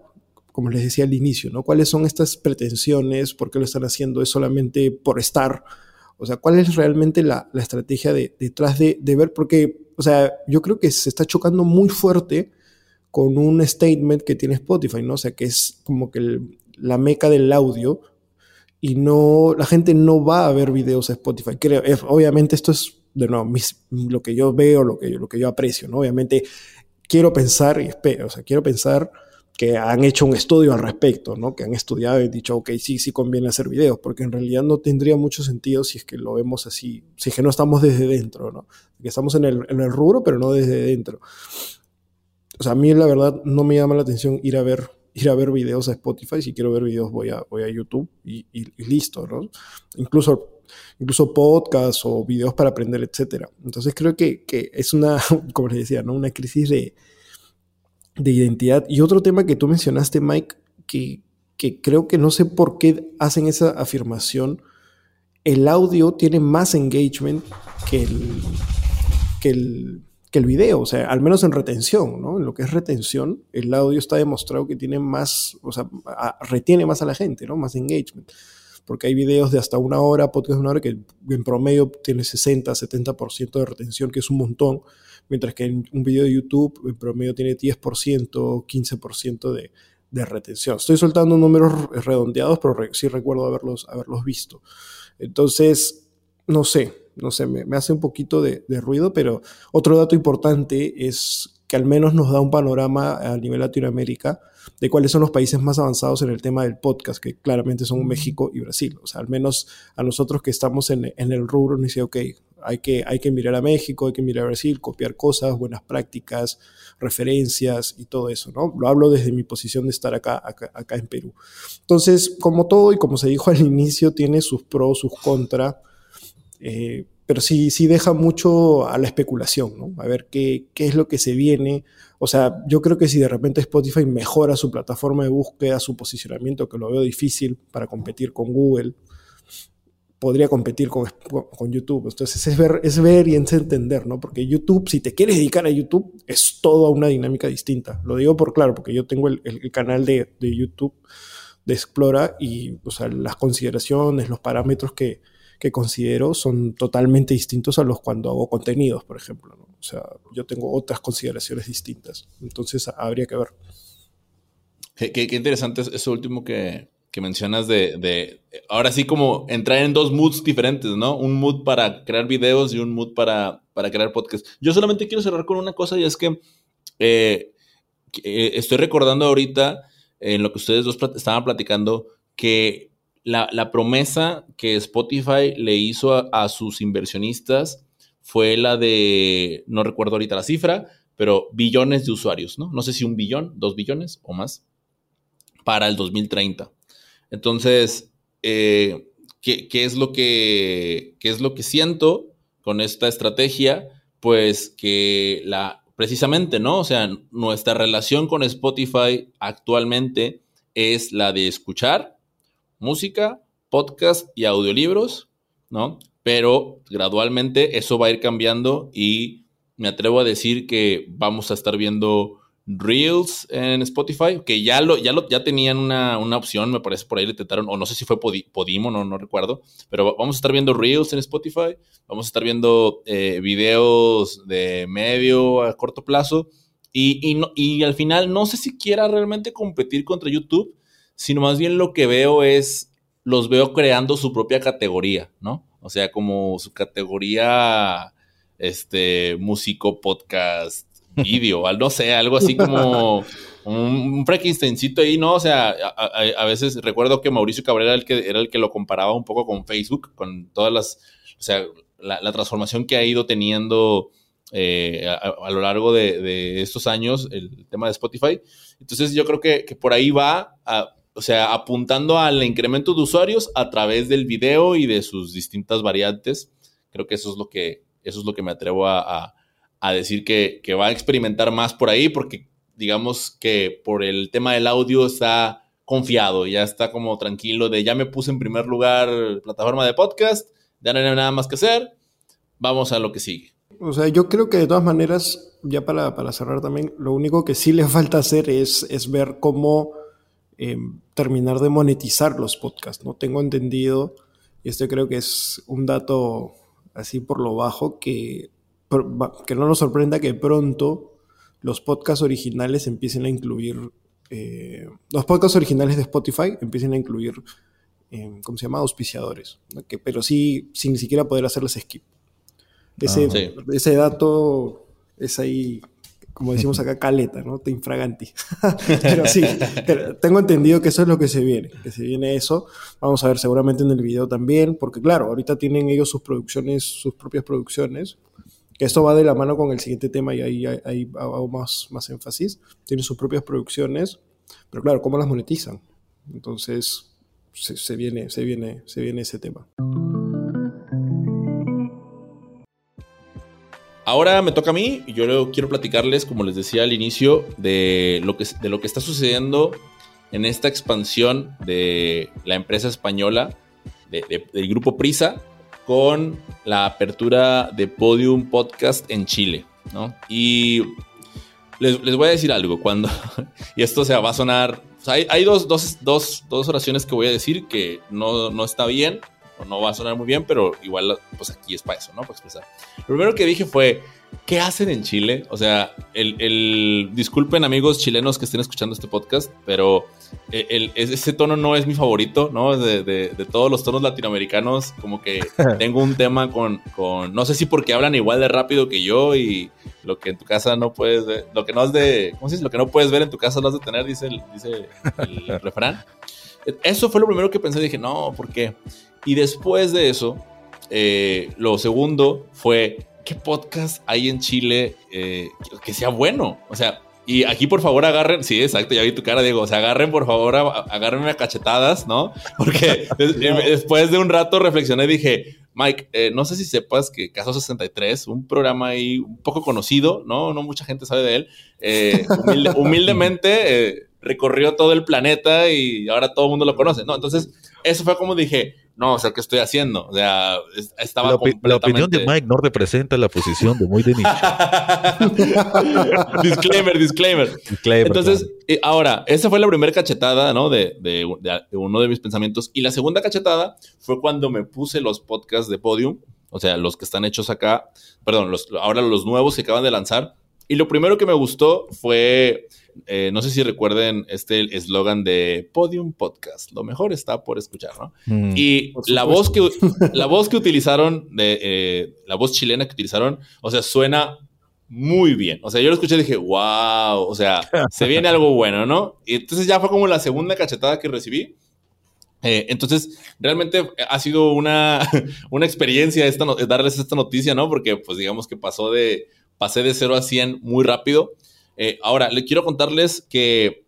como les decía al inicio, ¿no? ¿Cuáles son estas pretensiones? ¿Por qué lo están haciendo? ¿Es solamente por estar? O sea, ¿cuál es realmente la, estrategia detrás de, de ver? Porque, o sea, yo creo que se está chocando muy fuerte con un statement que tiene Spotify, ¿no? O sea, que es como que la meca del audio y no, la gente no va a ver videos a Spotify. Creo, obviamente esto es, de nuevo, lo que yo veo, lo que, lo que yo aprecio, ¿no? Obviamente quiero pensar, y espero, o sea, quiero pensar que han hecho un estudio al respecto, ¿no? Que han estudiado y dicho, ok, sí, sí conviene hacer videos, porque en realidad no tendría mucho sentido si es que lo vemos así, si es que no estamos desde dentro, ¿no? Que estamos en el, en el rubro, pero no desde dentro o sea, a mí la verdad no me llama la atención ir a ver, ir a ver videos a Spotify. Si quiero ver videos voy a, voy a YouTube y, listo, ¿no? Incluso, incluso podcasts o videos para aprender, etcétera. Entonces creo que, que, es una, como les decía, ¿no? Una crisis de, de identidad. Y otro tema que tú mencionaste, Mike, que, que creo que no sé por qué hacen esa afirmación. El audio tiene más engagement que el, que el que el video, o sea, al menos en retención, ¿no? En lo que es retención, el audio está demostrado que tiene más, o sea, retiene más a la gente, ¿no? Más engagement. Porque hay videos de hasta una hora, podcast de una hora, que en promedio tiene 60, 70% de retención, que es un montón, mientras que en un video de YouTube en promedio tiene 10%, 15% de, de retención. Estoy soltando números redondeados, pero sí recuerdo haberlos, haberlos visto. Entonces, no sé, no sé, me, hace un poquito de, ruido, pero otro dato importante es que al menos nos da un panorama a nivel Latinoamérica de cuáles son los países más avanzados en el tema del podcast, que claramente son México y Brasil. O sea, al menos a nosotros que estamos en, el rubro nos dice, ok, hay que, hay que mirar a México, hay que mirar a Brasil, copiar cosas, buenas prácticas, referencias y todo eso, ¿no? Lo hablo desde mi posición de estar acá, acá, acá en Perú. Entonces, como todo y como se dijo al inicio, tiene sus pros, sus contras eh, pero sí, sí deja mucho a la especulación, ¿no? A ver qué, qué, es lo que se viene. O sea, yo creo que si de repente Spotify mejora su plataforma de búsqueda, su posicionamiento, que lo veo difícil para competir con Google, podría competir con, con YouTube. Entonces es ver, es ver y entender, ¿no? Porque YouTube, si te quieres dedicar a YouTube, es toda una dinámica distinta. Lo digo por claro, porque yo tengo el, el canal de, de, YouTube de Explora y o sea, las consideraciones, los parámetros que, que considero son totalmente distintos a los cuando hago contenidos, por ejemplo. O sea, yo tengo otras consideraciones distintas. Entonces habría que ver. Qué, interesante eso último que, mencionas de, ahora sí como entrar en dos moods diferentes, ¿no? Un mood para crear videos y un mood para, para crear podcasts. Yo solamente quiero cerrar con una cosa y es que eh, eh, estoy recordando ahorita en lo que ustedes dos estaban platicando que la, promesa que Spotify le hizo a, sus inversionistas fue la de, no recuerdo ahorita la cifra, pero billones de usuarios, ¿no? No sé si un billón, dos billones o más, para el 2030. Entonces, eh, ¿qué, es lo que, ¿qué es lo que siento con esta estrategia? Pues que la, precisamente, ¿no? O sea, nuestra relación con Spotify actualmente es la de escuchar música, podcast y audiolibros, ¿no? Pero gradualmente eso va a ir cambiando y me atrevo a decir que vamos a estar viendo Reels en Spotify, que ya lo, ya lo, ya tenían una, opción, me parece por ahí le intentaron, o no sé si fue Podimo, no, no recuerdo, pero vamos a estar viendo Reels en Spotify, vamos a estar viendo eh, videos de medio a corto plazo, y, y al final no sé si quiera realmente competir contra YouTube, sino más bien lo que veo es, los veo creando su propia categoría, ¿no? O sea, como su categoría, este, músico, podcast, vídeo, no sé, algo así como un, Frankensteincito ahí, ¿no? O sea, a, veces recuerdo que Mauricio Cabrera era el que, era el que lo comparaba un poco con Facebook, con todas las, o sea, la, transformación que ha ido teniendo eh, a, lo largo de, estos años el tema de Spotify. Entonces yo creo que, que por ahí va, o sea, apuntando al incremento de usuarios a través del video y de sus distintas variantes. Creo que eso es lo que, eso es lo que me atrevo a a decir que, va a experimentar más por ahí, porque digamos que por el tema del audio está confiado, ya está como tranquilo de ya me puse en primer lugar plataforma de podcast, ya no hay nada más que hacer, vamos a lo que sigue. O sea, yo creo que de todas maneras, ya para, cerrar también, lo único que sí le falta hacer es, es ver cómo em, terminar de monetizar los podcasts, ¿no? Tengo entendido, y este creo que es un dato así por lo bajo, que que no nos sorprenda que pronto los podcasts originales empiecen a incluir, eh, los podcasts originales de Spotify empiecen a incluir, eh, ¿cómo se llama? Auspiciadores, que, pero sí sin ni siquiera poder hacerles skip. Ese, ah, ese dato es ahí, como decimos acá, caleta, ¿no? Te infraganti. pero sí, tengo entendido que eso es lo que se viene, que se viene eso. Vamos a ver seguramente en el video también, porque claro, ahorita tienen ellos sus producciones, sus propias producciones, que esto va de la mano con el siguiente tema y ahí, ahí hago más, más énfasis. Tienen sus propias producciones, pero claro, ¿cómo las monetizan? Entonces, se, viene, se, viene, se viene ese tema. Ahora me toca a mí y yo quiero platicarles, como les decía al inicio, de lo que, de lo que está sucediendo en esta expansión de la empresa española del grupo Prisa con la apertura de Podium Podcast en Chile, ¿no? Y les, voy a decir algo, cuando, y esto se va a sonar, hay, dos, oraciones que voy a decir que no, no está bien, no va a sonar muy bien, pero igual, pues aquí es para eso, ¿no? Para expresar. Lo primero que dije fue, ¿qué hacen en Chile? O sea, el, disculpen amigos chilenos que estén escuchando este podcast, pero el, ese tono no es mi favorito, ¿no? De, de, todos los tonos latinoamericanos, como que tengo un tema con, con, no sé si porque hablan igual de rápido que yo y lo que en tu casa no puedes ver, lo que no es de, ¿cómo se dice? Lo que no puedes ver en tu casa lo has de tener, dice el, dice el refrán. Eso fue lo primero que pensé, dije, no, ¿por qué? Y después de eso, eh, lo segundo fue, ¿qué podcast hay en Chile eh, que sea bueno? O sea, y aquí por favor agarren, sí, exacto, ya vi tu cara, Diego, o sea, agarren por favor, agárrenme a cachetadas, ¿no? Porque después de un rato reflexioné y dije, Mike, eh, no sé si sepas que Caso 63, un programa ahí un poco conocido, ¿no? No mucha gente sabe de él, eh, humildemente recorrió todo el planeta y ahora todo el mundo lo conoce, ¿no? Entonces, eso fue como dije, no, o sea, ¿qué estoy haciendo? O sea, estaba la, la opinión de Mike no representa la posición de muy de nicho. disclaimer, disclaimer, Entonces, eh, ahora, esa fue la primera cachetada, ¿no? De, de, uno de mis pensamientos. Y la segunda cachetada fue cuando me puse los podcasts de Podium, o sea, los que están hechos acá, perdón, los, ahora los nuevos que acaban de lanzar. Y lo primero que me gustó fue eh, no sé si recuerden este eslogan de Podium Podcast, lo mejor está por escuchar, ¿no? Mm. y la voz, que, la voz que utilizaron, de, eh, la voz chilena que utilizaron, o sea, suena muy bien. O sea, yo lo escuché y dije, wow, o sea, se viene algo bueno, ¿no? Y entonces ya fue como la segunda cachetada que recibí. Eh, entonces, realmente ha sido una, una experiencia esta, darles esta noticia, ¿no? Porque, pues, digamos que pasó de, pasé de 0 a 100 muy rápido. Eh, ahora, le quiero contarles que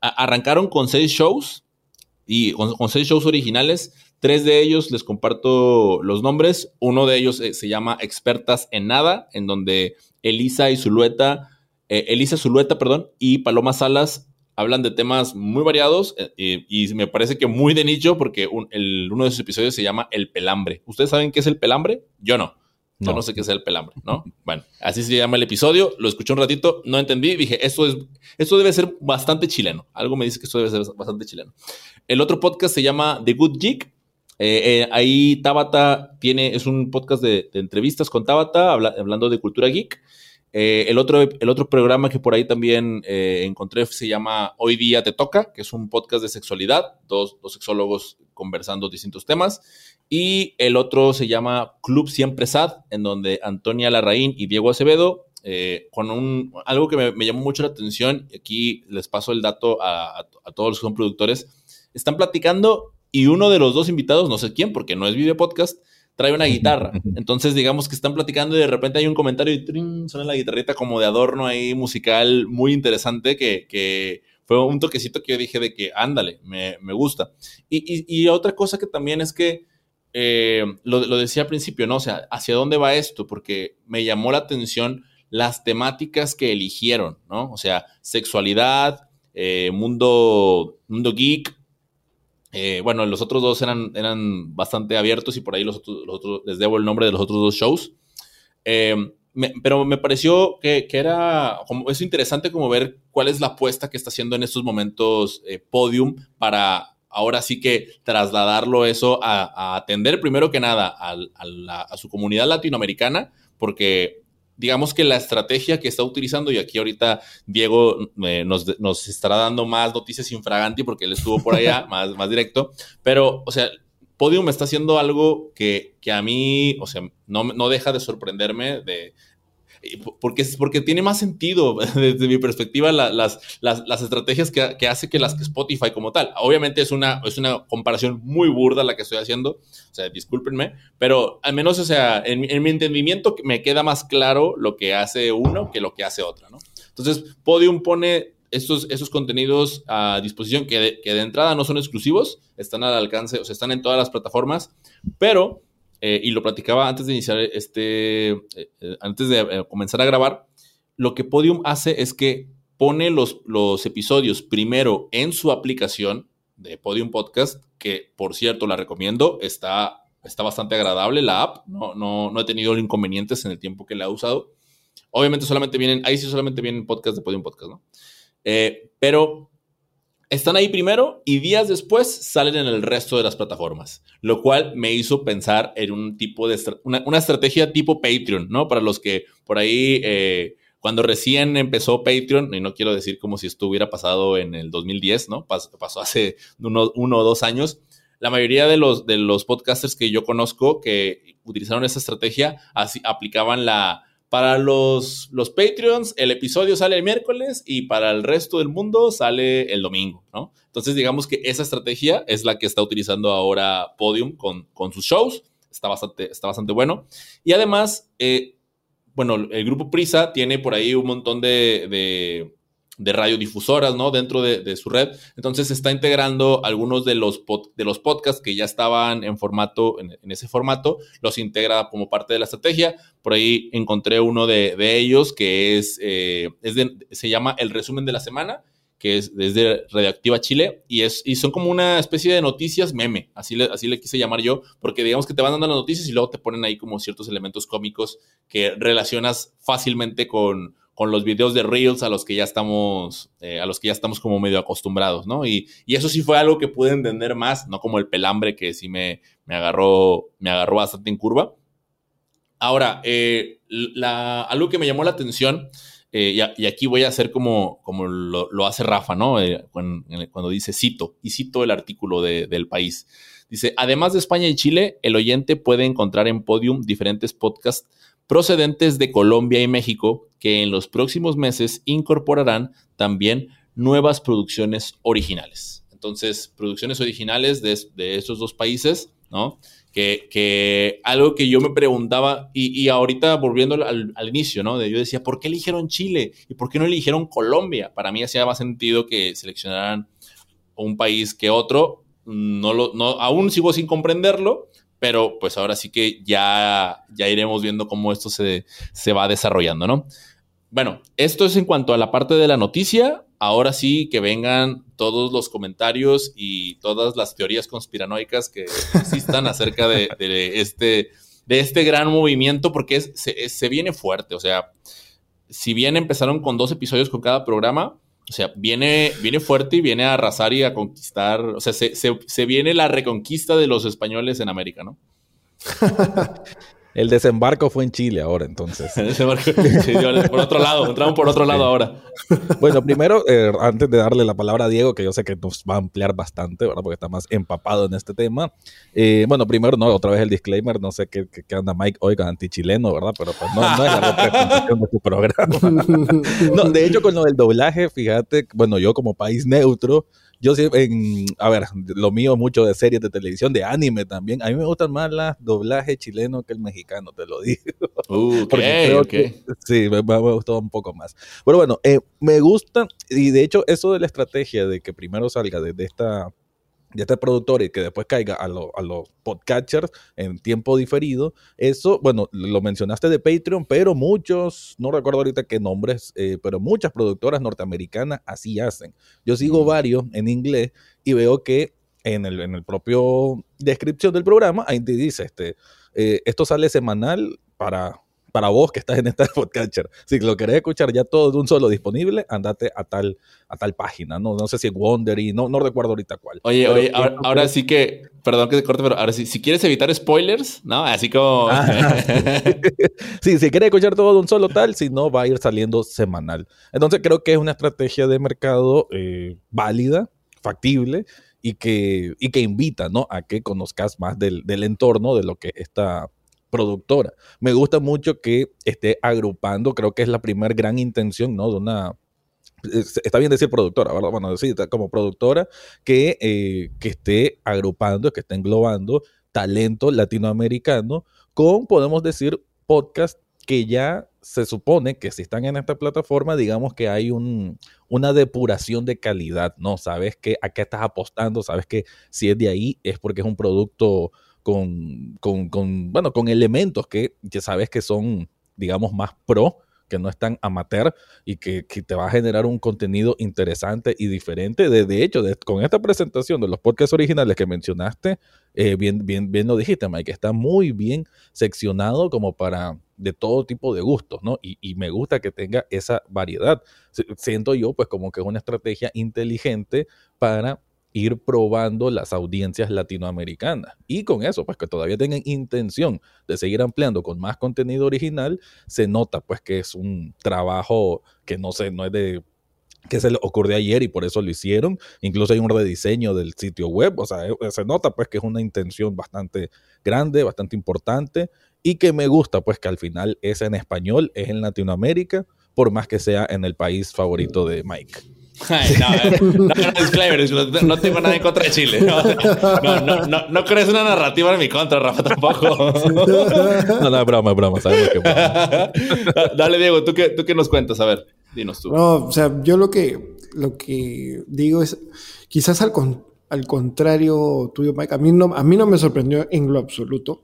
arrancaron con seis shows y con, seis shows originales. Tres de ellos les comparto los nombres. Uno de ellos eh, se llama Expertas en Nada, en donde Elisa y Zulueta, eh, Elisa Zulueta, perdón, y Paloma Salas hablan de temas muy variados y me parece que muy de nicho porque uno de sus episodios se llama El Pelambre. ¿Ustedes saben qué es el pelambre? Yo no. Yo no sé qué es el pelambre, ¿no? Bueno, así se llama el episodio. Lo escuché un ratito, no entendí. Dije, esto, es, esto debe ser bastante chileno. Algo me dice que esto debe ser bastante chileno. El otro podcast se llama The Good Geek. Eh, eh, ahí Tabata tiene, es un podcast de, entrevistas con Tabata, hablando de cultura geek. Eh, el, otro, el otro programa que por ahí también encontré se llama Hoy Día Te Toca, que es un podcast de sexualidad, dos, dos sexólogos conversando distintos temas. Y el otro se llama Club Siempre Sad, en donde Antonia Larraín y Diego Acevedo, eh, con un, algo que me, llamó mucho la atención, y aquí les paso el dato a, todos los que son productores, están platicando y uno de los dos invitados, no sé quién, porque no es video podcast, trae una guitarra. Entonces, digamos que están platicando y de repente hay un comentario y ¡trin! suena la guitarrita como de adorno ahí musical muy interesante que, fue un toquecito que yo dije de que, ándale, me, gusta. y, otra cosa que también es que eh, lo, decía al principio, ¿no? O sea, ¿hacia dónde va esto? Porque me llamó la atención las temáticas que eligieron, ¿no? O sea, sexualidad, eh, mundo, mundo geek. Eh, bueno, los otros dos eran, eran bastante abiertos y por ahí los otros, les debo el nombre de los otros dos shows. pero me pareció que, era como, es interesante como ver cuál es la apuesta que está haciendo en estos momentos Podium para ahora sí que trasladarlo eso a, atender primero que nada a, su comunidad latinoamericana, porque digamos que la estrategia que está utilizando, y aquí ahorita Diego eh, nos, estará dando más noticias infraganti porque él estuvo por allá más, más directo, pero, o sea, Podium está haciendo algo que, a mí, o sea, no, no deja de sorprenderme de, porque, porque tiene más sentido desde mi perspectiva las, las, estrategias que, hace que las que Spotify como tal. Obviamente es una, es una comparación muy burda la que estoy haciendo, o sea, discúlpenme, pero al menos, o sea, en, mi entendimiento me queda más claro lo que hace uno que lo que hace otra, ¿no? Entonces, Podium pone estos, estos contenidos a disposición que de, que de entrada no son exclusivos, están al alcance, o sea, están en todas las plataformas, pero eh, y lo platicaba antes de iniciar este, eh, eh, antes de comenzar a grabar, lo que Podium hace es que pone los, los episodios primero en su aplicación de Podium Podcast, que por cierto la recomiendo, está, está bastante agradable la app, no, no, no he tenido inconvenientes en el tiempo que la he usado. Obviamente solamente vienen, ahí sí solamente vienen podcasts de Podium Podcast, ¿no? pero están ahí primero y días después salen en el resto de las plataformas, lo cual me hizo pensar en un tipo de una, estrategia tipo Patreon, ¿no? Para los que por ahí eh, cuando recién empezó Patreon, y no quiero decir como si esto hubiera pasado en el 2010, ¿no? pasó hace uno, uno, o dos años. La mayoría de los, de los podcasters que yo conozco que utilizaron esa estrategia así, aplicaban la, para los, los Patreons, el episodio sale el miércoles y para el resto del mundo sale el domingo, ¿no? Entonces, digamos que esa estrategia es la que está utilizando ahora Podium con, con sus shows. Está bastante, está bastante bueno. Y además, eh, bueno, el grupo Prisa tiene por ahí un montón de de radiodifusoras, ¿no? Dentro de, su red. Entonces está integrando algunos de los, de los podcasts que ya estaban en formato, en, ese formato, los integra como parte de la estrategia. Por ahí encontré uno de, ellos que es, eh, se llama El Resumen de la Semana, que es desde Radioactiva Chile, y, es, y son como una especie de noticias meme, así le, así le quise llamar yo, porque digamos que te van dando las noticias y luego te ponen ahí como ciertos elementos cómicos que relacionas fácilmente con con los videos de Reels a los que ya estamos, eh, a los que ya estamos como medio acostumbrados, ¿no? Y, eso sí fue algo que pude entender más, no como el pelambre que sí me, me agarró, me agarró bastante en curva. Ahora, eh, algo que me llamó la atención, eh, y, aquí voy a hacer como, como lo, hace Rafa, ¿no? Cuando, dice cito, y cito el artículo del país. Dice, además de España y Chile, el oyente puede encontrar en Podium diferentes podcasts procedentes de Colombia y México que en los próximos meses incorporarán también nuevas producciones originales. Entonces, producciones originales de, estos dos países, ¿no? Que, algo que yo me preguntaba, y, ahorita volviendo al, inicio, ¿no? De, yo decía, ¿por qué eligieron Chile? ¿Y por qué no eligieron Colombia? Para mí hacía más sentido que seleccionaran un país que otro. No lo, no, aún sigo sin comprenderlo, pero pues ahora sí que ya, ya iremos viendo cómo esto se, va desarrollando, ¿no? Bueno, esto es en cuanto a la parte de la noticia. Ahora sí que vengan todos los comentarios y todas las teorías conspiranoicas que existan acerca de, este, de este gran movimiento porque se, viene fuerte. O sea, si bien empezaron con dos episodios con cada programa, o sea, viene, viene fuerte y viene a arrasar y a conquistar. O sea, se, se viene la reconquista de los españoles en América, ¿no? El desembarco fue en Chile ahora, entonces. El desembarco, por otro lado, entramos por otro lado ahora. Bueno, primero, eh, antes de darle la palabra a Diego, que yo sé que nos va a ampliar bastante, ¿verdad? Porque está más empapado en este tema. Eh, bueno, primero, no, otra vez el disclaimer, no sé qué, qué, anda Mike hoy con antichileno, ¿verdad? Pero pues no, no es la representación de tu programa. No, de hecho, con lo del doblaje, fíjate, bueno, yo como país neutro, yo sí, en, a ver, lo mío mucho de series de televisión, de anime también. A mí me gustan más las doblaje chileno que el mexicano, te lo digo. Uh, okay, sí, me, me, gustó un poco más. Pero bueno, eh, me gusta, y de hecho eso de la estrategia de que primero salga desde de esta de este productor y que después caiga a, a los podcatchers en tiempo diferido, eso, bueno, lo mencionaste de Patreon, pero muchos, no recuerdo ahorita qué nombres, eh, pero muchas productoras norteamericanas así hacen. Yo sigo varios en inglés y veo que en el, en el propio descripción del programa, ahí te dice, este, eh, esto sale semanal para para vos que estás en esta podcatcher. Si lo querés escuchar ya todo de un solo disponible, andate a tal, a tal página. No, no sé si es Wondery, no, no recuerdo ahorita cuál. Oye, oye, ahora, sí que, perdón que te corte, pero ahora sí, si quieres evitar spoilers, ¿no? Así como. Ah, sí. si quieres escuchar todo de un solo tal, si no, va a ir saliendo semanal. Entonces creo que es una estrategia de mercado eh, válida, factible y que, y que invita ¿no? a que conozcas más del, del entorno de lo que está productora. Me gusta mucho que esté agrupando, creo que es la primera gran intención, ¿no? De una está bien decir productora, ¿verdad? Bueno, decir como productora que, eh, que esté agrupando, que esté englobando talento latinoamericano con, podemos decir, podcast que ya se supone que si están en esta plataforma, digamos que hay un, una depuración de calidad, ¿no? Sabes que a qué estás apostando, sabes que si es de ahí es porque es un producto con, con, con, bueno, con elementos que ya sabes que son, digamos, más pro, que no están amateur y que, que, te va a generar un contenido interesante y diferente. De, de hecho, con esta presentación de los podcasts originales que mencionaste, eh, bien, bien, bien lo dijiste, Mike, está muy bien seccionado como para de todo tipo de gustos, ¿no? Y, y me gusta que tenga esa variedad. Siento yo, pues, como que es una estrategia inteligente para ir probando las audiencias latinoamericanas. Y con eso, pues que todavía tengan intención de seguir ampliando con más contenido original, se nota pues que es un trabajo que no, sé, no es de que se le ocurrió ayer y por eso lo hicieron. Incluso hay un rediseño del sitio web, o sea, eh, se nota pues que es una intención bastante grande, bastante importante y que me gusta pues que al final es en español, es en Latinoamérica, por más que sea en el país favorito de Mike no, no, tengo nada en contra de Chile. No, no, no, crees una narrativa en mi contra, Rafa, tampoco. No, no, es broma, es broma. Sabemos que Dale, Diego, ¿tú qué, ¿tú qué nos cuentas? A ver, dinos tú. No, o sea, yo lo que, lo que digo es, quizás al, al contrario tuyo, Mike, a mí, no, a mí no me sorprendió en lo absoluto.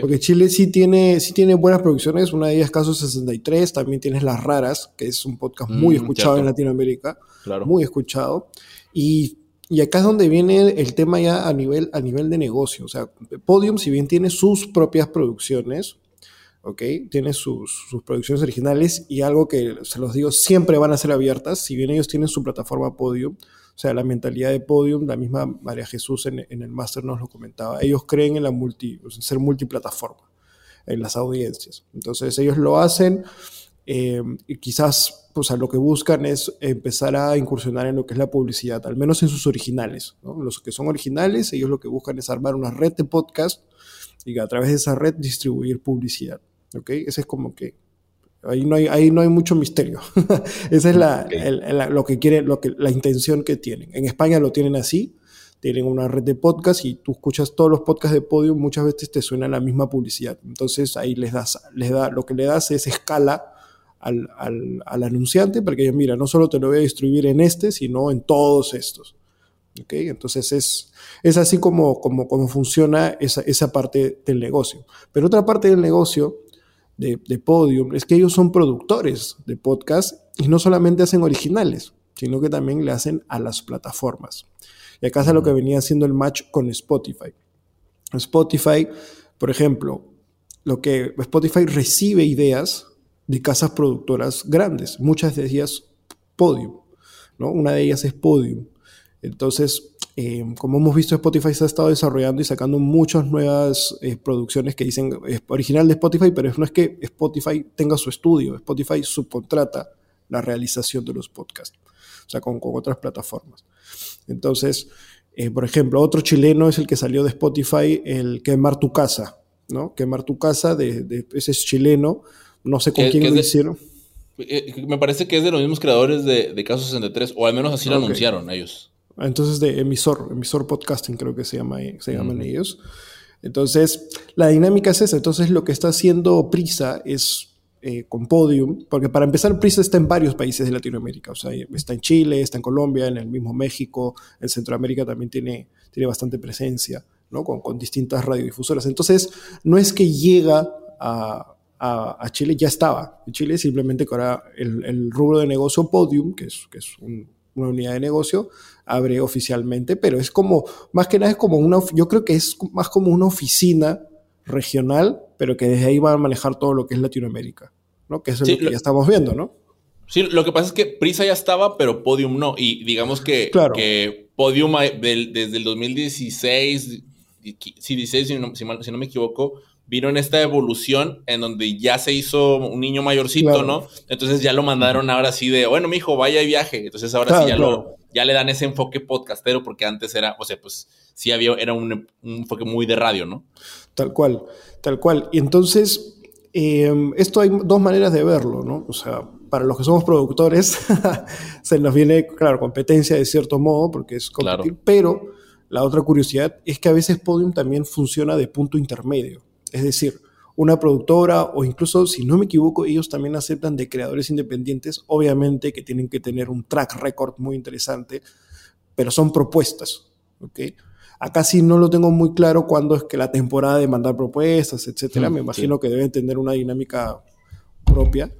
Porque Chile sí tiene, sí tiene buenas producciones, una de ellas Caso 63, también tienes Las Raras, que es un podcast muy mm, escuchado en Latinoamérica, claro. muy escuchado. Y, y, acá es donde viene el tema ya a nivel, a nivel de negocio. O sea, Podium, si bien tiene sus propias producciones, ¿ok? Tiene sus, sus, producciones originales y algo que se los digo, siempre van a ser abiertas, si bien ellos tienen su plataforma Podium, sea, la mentalidad de podium, la misma María Jesús en, el máster nos lo comentaba. Ellos creen en la multi, en ser multiplataforma, en las audiencias. Entonces ellos lo hacen eh, y quizás pues, a lo que buscan es empezar a incursionar en lo que es la publicidad, al menos en sus originales. Los que son originales, ellos lo que buscan es armar una red de podcast y a través de esa red distribuir publicidad. ¿ok? Ese es como que Ahí no hay, ahí no hay mucho misterio. Esa es la, lo que quieren, lo que, la intención que tienen. En España lo tienen así, tienen una red de podcast y tú escuchas todos los podcasts de Podium, muchas veces te suena la misma publicidad. Entonces ahí les das, les da, lo que le das es escala al, al, al anunciante para que ellos, mira, no solo te lo voy a distribuir en este, sino en todos estos. ¿Okay? Entonces es, es así como, como, como funciona esa, esa parte del negocio. Pero otra parte del negocio de, Podium es que ellos son productores de podcast y no solamente hacen originales, sino que también le hacen a las plataformas. Y acá es lo que venía haciendo el match con Spotify. Spotify, por ejemplo, lo que Spotify recibe ideas de casas productoras grandes, muchas de ellas Podium, ¿no? Una de ellas es Podium. Entonces, eh, como hemos visto, Spotify se ha estado desarrollando y sacando muchas nuevas eh, producciones que dicen es original de Spotify, pero no es que Spotify tenga su estudio, Spotify subcontrata la realización de los podcasts, o sea, con, otras plataformas. Entonces, eh, por ejemplo, otro chileno es el que salió de Spotify, el Quemar tu casa, ¿no? Quemar tu casa, de, ese es chileno, no sé con quién lo hicieron. Me parece que es de los mismos creadores de, de Caso 63, o al menos así lo anunciaron ellos. Entonces, de emisor, emisor podcasting creo que se, llama, se llaman ellos. Entonces, la dinámica es esa. Entonces, lo que está haciendo Prisa es eh, con Podium, porque para empezar, Prisa está en varios países de Latinoamérica. O sea, está en Chile, está en Colombia, en el mismo México, en Centroamérica también tiene, tiene bastante presencia, ¿no? Con, con distintas radiodifusoras. Entonces, no es que llega a, a, Chile, ya estaba. En Chile simplemente que ahora el, el rubro de negocio Podium, que es, que es un una unidad de negocio, abre oficialmente, pero es como, más que nada es como una, yo creo que es más como una oficina regional, pero que desde ahí van a manejar todo lo que es Latinoamérica, ¿no? Que eso es lo que ya estamos viendo, ¿no? Sí, lo que pasa es que Prisa ya estaba, pero Podium no. Y digamos que, que Podium desde el 2016, si, 16, si, no, si no me equivoco, vino en esta evolución en donde ya se hizo un niño mayorcito, ¿no? Entonces ya lo mandaron ahora sí de, bueno, mi hijo, vaya y viaje. Entonces ahora sí ya, lo, ya le dan ese enfoque podcastero porque antes era, o sea, pues sí había, era un, enfoque muy de radio, ¿no? Tal cual, tal cual. Y entonces, em, esto hay dos maneras de verlo, ¿no? O sea, para los que somos productores, se nos viene, claro, competencia de cierto modo, porque es competir, pero la otra curiosidad es que a veces Podium también funciona de punto intermedio. Es decir, una productora o incluso, si no me equivoco, ellos también aceptan de creadores independientes, obviamente que tienen que tener un track record muy interesante, pero son propuestas. ¿okay? Acá sí no lo tengo muy claro cuándo es que la temporada de mandar propuestas, etcétera. me imagino que deben tener una dinámica propia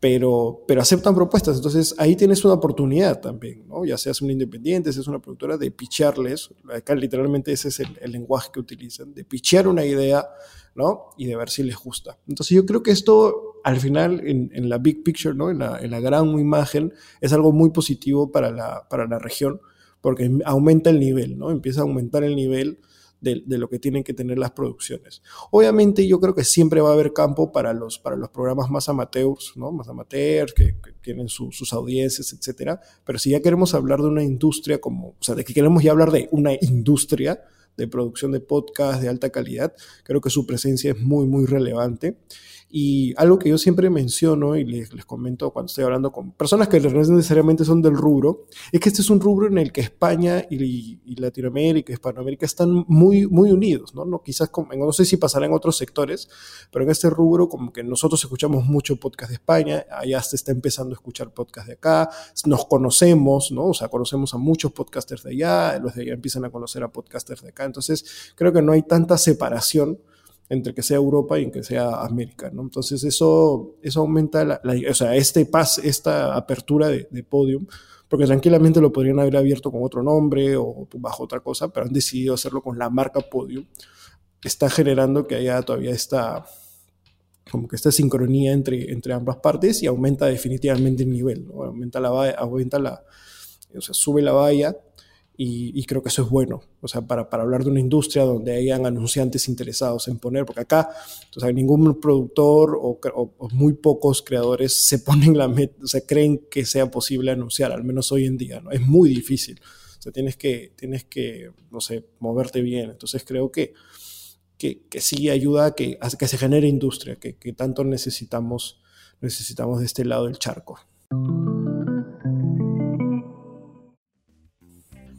pero, pero aceptan propuestas. Entonces ahí tienes una oportunidad también, ¿no? Ya seas un independiente, seas una productora, de picharles, acá literalmente ese es el, lenguaje que utilizan, de pichar una idea, ¿no? Y de ver si les gusta. Entonces yo creo que esto al final, en, en la big picture, ¿no? En la, en la, gran imagen, es algo muy positivo para la, para la región, porque aumenta el nivel, ¿no? Empieza a aumentar el nivel de, lo que tienen que tener las producciones. Obviamente yo creo que siempre va a haber campo para los, para los programas más amateurs, ¿no? Más amateurs, que, tienen sus audiencias, etcétera. Pero si ya queremos hablar de una industria como, o sea, de que queremos ya hablar de una industria, de producción de podcast de alta calidad, creo que su presencia es muy, muy relevante. Y algo que yo siempre menciono y les, comento cuando estoy hablando con personas que no necesariamente son del rubro, es que este es un rubro en el que España y, y Latinoamérica Hispanoamérica están muy, muy unidos, ¿no? no quizás, no sé si pasará en otros sectores, pero en este rubro como que nosotros escuchamos mucho podcast de España, allá se está empezando a escuchar podcast de acá, nos conocemos, ¿no? O sea, conocemos a muchos podcasters de allá, los de allá empiezan a conocer a podcasters de acá, entonces creo que no hay tanta separación entre que sea Europa y en que sea América, ¿no? Entonces eso, eso aumenta la, o sea, este pas, esta apertura de, de, podium, porque tranquilamente lo podrían haber abierto con otro nombre o bajo otra cosa, pero han decidido hacerlo con la marca podium. Está generando que haya todavía esta, como que esta sincronía entre, entre ambas partes y aumenta definitivamente el nivel, ¿no? Aumenta la, aumenta la, o sea, sube la valla y, creo que eso es bueno, o sea, para, para, hablar de una industria donde hayan anunciantes interesados en poner, porque acá, o sea, ningún productor o, muy pocos creadores se ponen la meta, o sea, creen que sea posible anunciar, al menos hoy en día, ¿no? Es muy difícil, o sea, tienes que, tienes que no sé, moverte bien, entonces creo que, que, que sí ayuda a que, a que se genere industria, que, que tanto necesitamos, necesitamos de este lado del charco.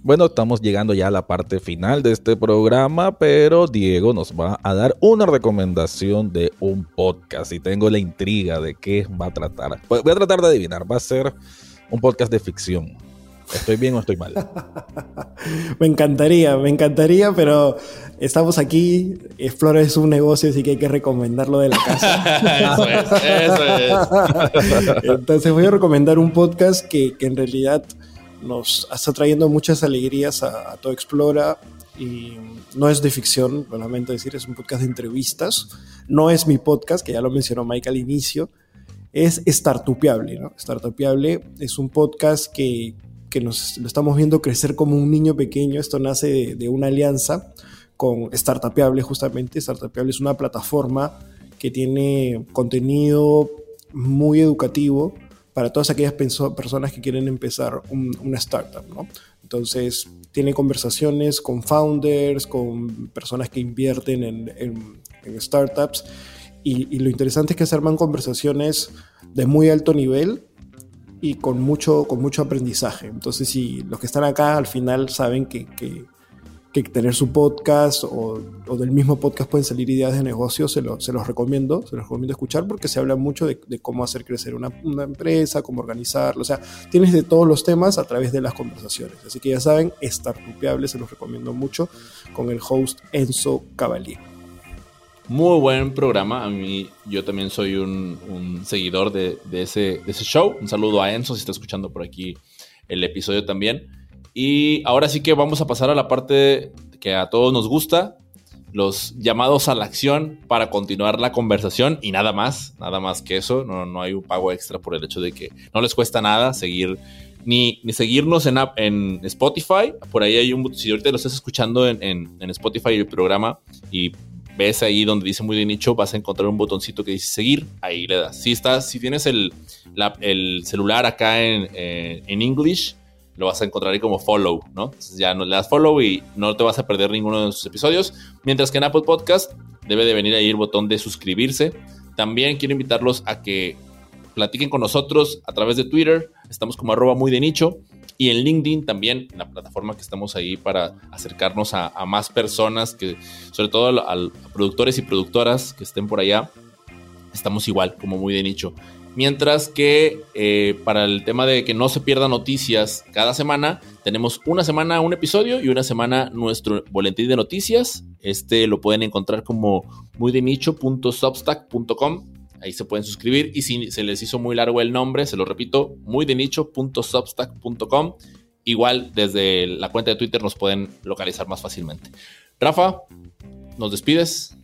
Bueno, estamos llegando ya a la parte final de este programa, pero Diego nos va a dar una recomendación de un podcast y tengo la intriga de qué va a tratar. Voy a tratar de adivinar, va a ser un podcast de ficción. ¿Estoy bien o estoy mal? me encantaría, me encantaría, pero estamos aquí. Explora es un negocio, así que hay que recomendarlo de la casa. eso es, eso es. Entonces voy a recomendar un podcast que, que en realidad nos está trayendo muchas alegrías a, todo Explora y no es de ficción, lo decir, es un podcast de entrevistas. no es mi podcast, que ya lo mencionó Mike al inicio, es Startupiable. ¿no? Es un podcast que, que nos lo estamos viendo crecer como un niño pequeño. Esto nace de, de una alianza con Startupiable, justamente. Startupiable es una plataforma que tiene contenido muy educativo para todas aquellas personas que quieren empezar una startup, ¿no? Entonces, tiene conversaciones con founders, con personas que invierten en, startups, y, lo interesante es que se arman conversaciones de muy alto nivel y con mucho, con mucho aprendizaje. Entonces, si los que están acá al final saben que que tener su podcast o, del mismo podcast pueden salir ideas de negocio, se, los recomiendo, se los recomiendo escuchar porque se habla mucho de, cómo hacer crecer una, empresa, cómo organizarlo, o sea, tienes de todos los temas a través de las conversaciones. Así que ya saben, Startupiable se los recomiendo mucho con el host Enzo Cavalier. Muy buen programa. A mí, yo también soy un, seguidor de ese show. Un saludo a Enzo si está escuchando por aquí el episodio también. Y ahora sí que vamos a pasar a la parte que a todos nos gusta, los llamados a la acción para continuar la conversación y nada más, nada más que eso, no, no hay un pago extra por el hecho de que no les cuesta nada seguir ni, ni seguirnos en, en Spotify, por ahí hay un, si ahorita lo estás escuchando en, en, Spotify el programa y ves ahí donde dice muy de nicho, vas a encontrar un botoncito que dice seguir, ahí le das. Si estás, si tienes el, el celular acá en, en English, lo vas a encontrar ahí como follow, ¿no? Entonces ya no le das follow y no te vas a perder ninguno de nuestros episodios. Mientras que en Apple Podcast debe de venir ahí el botón de suscribirse. También quiero invitarlos a que platiquen con nosotros a través de Twitter. Estamos como arroba muy de nicho. Y en LinkedIn también, la plataforma que estamos ahí para acercarnos a, más personas, que sobre todo a, a productores y productoras que estén por allá. Estamos igual, como muy de nicho. Mientras que eh, para el tema de que no se pierdan noticias cada semana, tenemos una semana un episodio y una semana nuestro boletín de noticias. Este lo pueden encontrar como muydenicho.substack.com. Ahí se pueden suscribir y si se les hizo muy largo el nombre, se lo repito, muydenicho.substack.com. Igual desde la cuenta de Twitter nos pueden localizar más fácilmente. Rafa, ¿nos despides?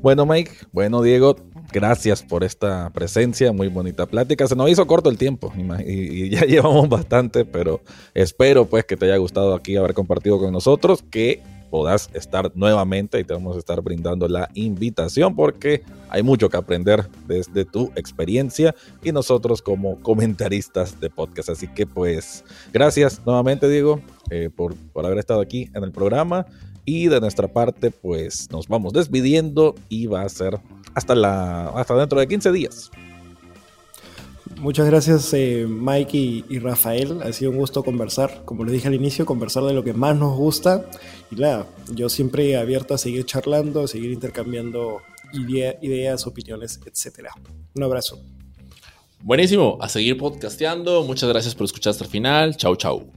Bueno, Mike, bueno, Diego, gracias por esta presencia, muy bonita plática. Se nos hizo corto el tiempo y, ya llevamos bastante, pero espero pues que te haya gustado aquí haber compartido con nosotros, que puedas estar nuevamente y te vamos a estar brindando la invitación porque hay mucho que aprender desde tu experiencia y nosotros como comentaristas de podcast. Así que pues gracias nuevamente Diego eh, por, por haber estado aquí en el programa y de nuestra parte, pues nos vamos despidiendo y va a ser hasta, la, hasta dentro de 15 días. Muchas gracias eh, Mike y, Rafael, ha sido un gusto conversar, como les dije al inicio, conversar de lo que más nos gusta y nada, yo siempre abierto a seguir charlando, a seguir intercambiando ideas, opiniones, etc. Un abrazo. Buenísimo, a seguir podcasteando, muchas gracias por escuchar hasta el final, chau chau.